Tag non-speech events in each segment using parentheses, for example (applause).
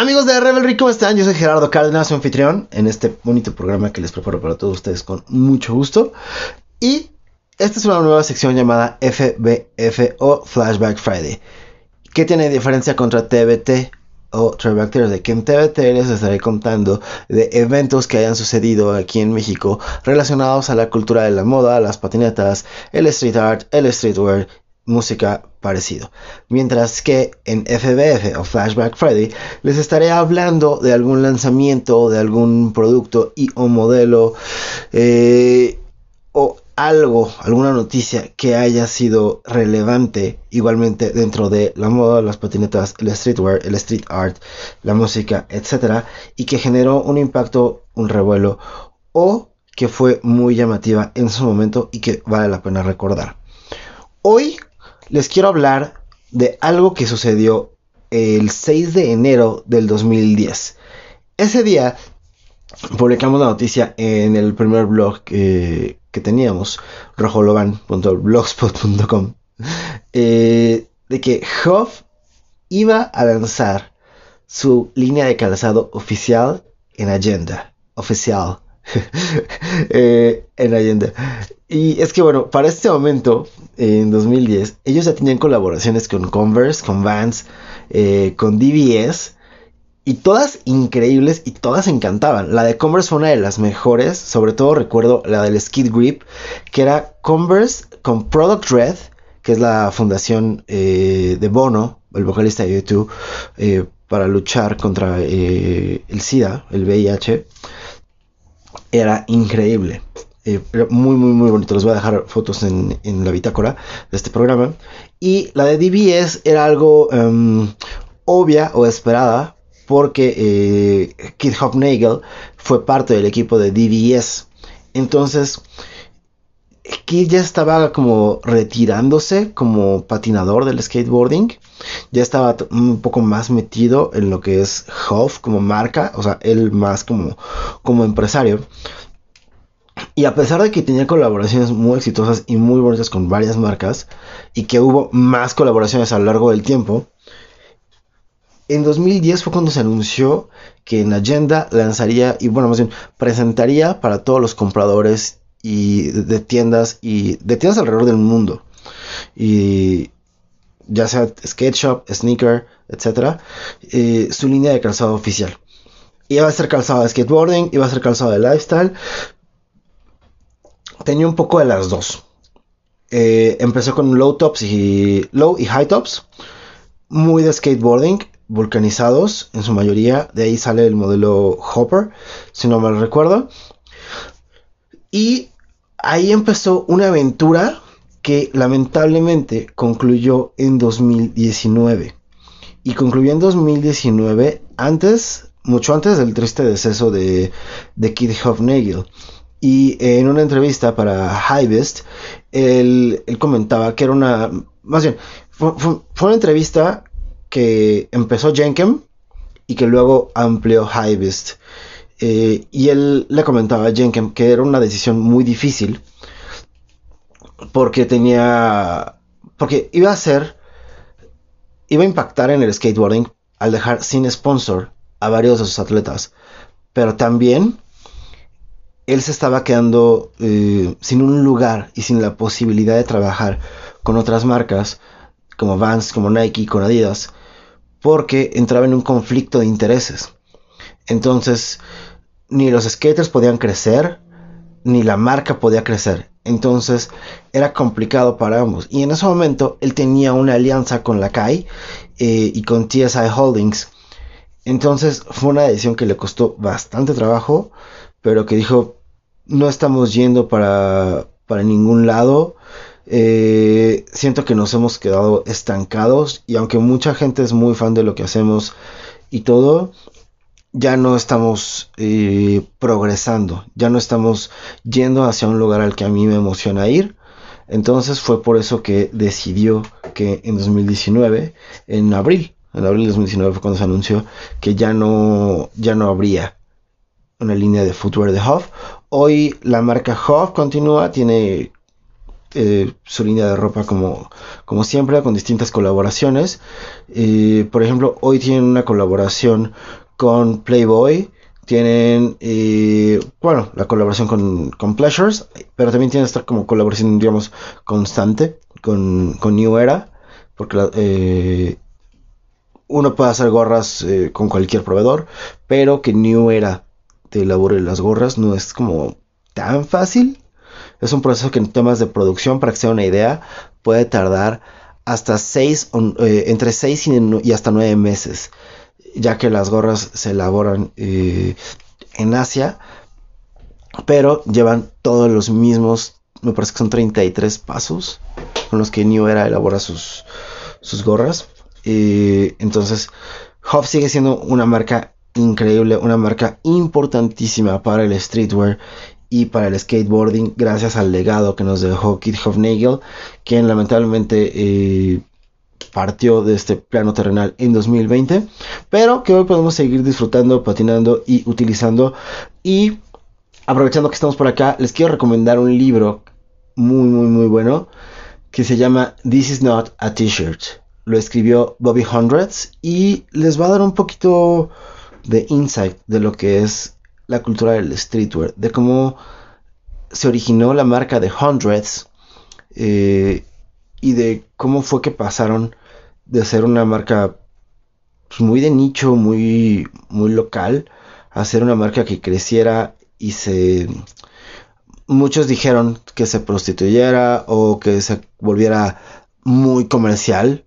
Amigos de Rebelry, ¿cómo están? Yo soy Gerardo Cárdenas, su anfitrión en este bonito programa que les preparo para todos ustedes con mucho gusto. Y esta es una nueva sección llamada FBF o Flashback Friday. ¿Qué tiene diferencia contra TBT o Throwback Thursday? Que en TBT les estaré contando de eventos que hayan sucedido aquí en México relacionados a la cultura de la moda, las patinetas, el street art, el streetwear música parecido. Mientras que en FBF o Flashback Friday les estaré hablando de algún lanzamiento, de algún producto y o modelo eh, o algo, alguna noticia que haya sido relevante igualmente dentro de la moda, las patinetas, el streetwear, el street art, la música, etcétera, y que generó un impacto, un revuelo o que fue muy llamativa en su momento y que vale la pena recordar. Hoy les quiero hablar de algo que sucedió el 6 de enero del 2010. Ese día publicamos la noticia en el primer blog que, teníamos, rojologan.blogspot.com, eh, de que Hoff iba a lanzar su línea de calzado oficial en Agenda. Oficial. (laughs) Eh, en Agenda. Y es que bueno, para este momento, en 2010, ellos ya tenían colaboraciones con Converse, con Vans, eh, con DBS. Y todas increíbles y todas encantaban. La de Converse fue una de las mejores. Sobre todo recuerdo la del Skid Grip. Que era Converse con Product Red. Que es la fundación eh, de Bono, el vocalista de YouTube. Eh, para luchar contra el SIDA, el VIH. Era increíble. Eh, muy, muy, muy bonito. Les voy a dejar fotos en, la bitácora de este programa. Y la de DBS era algo em, obvia o esperada porque eh, Kid Hopnagel fue parte del equipo de DBS. Entonces, Kid ya estaba como retirándose como patinador del skateboarding. Ya estaba un poco más metido en lo que es Hoff como marca, o sea, él más como, como empresario. Y a pesar de que tenía colaboraciones muy exitosas y muy bonitas con varias marcas, y que hubo más colaboraciones a lo largo del tiempo, en 2010 fue cuando se anunció que en Agenda lanzaría, y bueno, más bien, presentaría para todos los compradores y de tiendas y de tiendas alrededor del mundo. Y ya sea skate shop, sneaker, etc. Eh, su línea de calzado oficial. Iba a ser calzado de skateboarding, iba a ser calzado de lifestyle, tenía un poco de las dos. Eh, empezó con low tops y low y high tops, muy de skateboarding, vulcanizados en su mayoría. De ahí sale el modelo Hopper, si no mal recuerdo. Y ahí empezó una aventura que lamentablemente concluyó en 2019. Y concluyó en 2019 antes, mucho antes del triste deceso de, de Kid Hofnagel. Y en una entrevista para Highbest, él, comentaba que era una. Más bien, fue, una entrevista que empezó Jenkem y que luego amplió Highbest. Eh, y él le comentaba a Jenkem que era una decisión muy difícil porque tenía. Porque iba a ser. Iba a impactar en el skateboarding al dejar sin sponsor a varios de sus atletas. Pero también él se estaba quedando eh, sin un lugar y sin la posibilidad de trabajar con otras marcas como Vans, como Nike, con Adidas, porque entraba en un conflicto de intereses. Entonces, ni los skaters podían crecer, ni la marca podía crecer. Entonces, era complicado para ambos. Y en ese momento, él tenía una alianza con la CAI eh, y con TSI Holdings. Entonces, fue una decisión que le costó bastante trabajo, pero que dijo, no estamos yendo para, para ningún lado. Eh, siento que nos hemos quedado estancados y aunque mucha gente es muy fan de lo que hacemos y todo, ya no estamos eh, progresando, ya no estamos yendo hacia un lugar al que a mí me emociona ir. Entonces fue por eso que decidió que en 2019, en abril, en abril de 2019 fue cuando se anunció que ya no, ya no habría una línea de footwear de Huff. Hoy la marca Huff continúa, tiene eh, su línea de ropa como, como siempre, con distintas colaboraciones. Eh, por ejemplo, hoy tienen una colaboración con Playboy. Tienen, eh, bueno, la colaboración con, con, Pleasures, pero también tienen esta como colaboración, digamos, constante con, con New Era, porque uno puede hacer gorras con cualquier proveedor, pero que New Era te elabore las gorras no es como tan fácil. Es un proceso que en temas de producción, para que sea una idea, puede tardar hasta 6, eh, entre 6 y, hasta 9 meses, ya que las gorras se elaboran eh, en Asia, pero llevan todos los mismos, me parece que son 33 pasos con los que New Era elabora sus, sus gorras. Entonces, Hoff sigue siendo una marca increíble, una marca importantísima para el streetwear y para el skateboarding gracias al legado que nos dejó Kit Hofnagel, quien lamentablemente eh, partió de este plano terrenal en 2020, pero que hoy podemos seguir disfrutando, patinando y utilizando. Y aprovechando que estamos por acá, les quiero recomendar un libro muy, muy, muy bueno que se llama This is not a t-shirt. Lo escribió Bobby Hundreds y les va a dar un poquito de insight de lo que es la cultura del streetwear, de cómo se originó la marca de Hundreds eh, y de cómo fue que pasaron de ser una marca pues, muy de nicho, muy, muy local, a ser una marca que creciera y se... Muchos dijeron que se prostituyera o que se volviera muy comercial.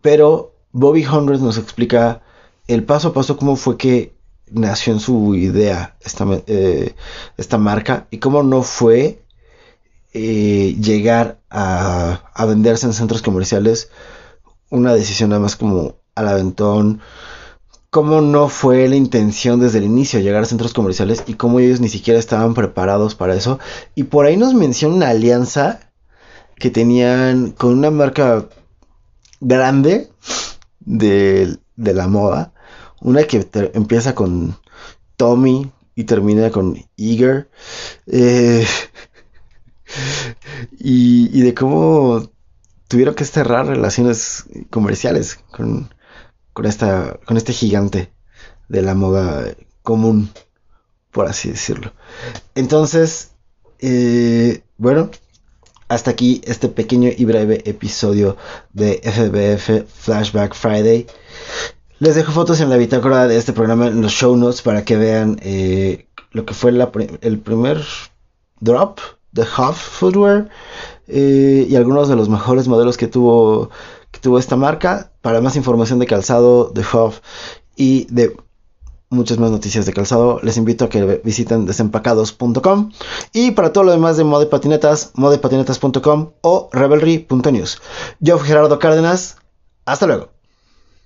Pero Bobby Hundreds nos explica el paso a paso cómo fue que nació en su idea esta, eh, esta marca y cómo no fue eh, llegar a, venderse en centros comerciales una decisión nada más como al aventón cómo no fue la intención desde el inicio llegar a centros comerciales y cómo ellos ni siquiera estaban preparados para eso y por ahí nos menciona una alianza que tenían con una marca grande de, de la moda una que empieza con Tommy y termina con Eager. Eh, y, de cómo tuvieron que cerrar relaciones comerciales con, con, esta, con este gigante de la moda común, por así decirlo. Entonces, eh, bueno, hasta aquí este pequeño y breve episodio de FBF Flashback Friday. Les dejo fotos en la bitácora de este programa, en los show notes, para que vean eh, lo que fue el primer drop de Huff Footwear eh, y algunos de los mejores modelos que tuvo, que tuvo esta marca. Para más información de calzado, de Huff y de muchas más noticias de calzado, les invito a que visiten desempacados.com y para todo lo demás de Mode Patinetas, modepatinetas.com o revelry.news. Yo fui Gerardo Cárdenas, hasta luego.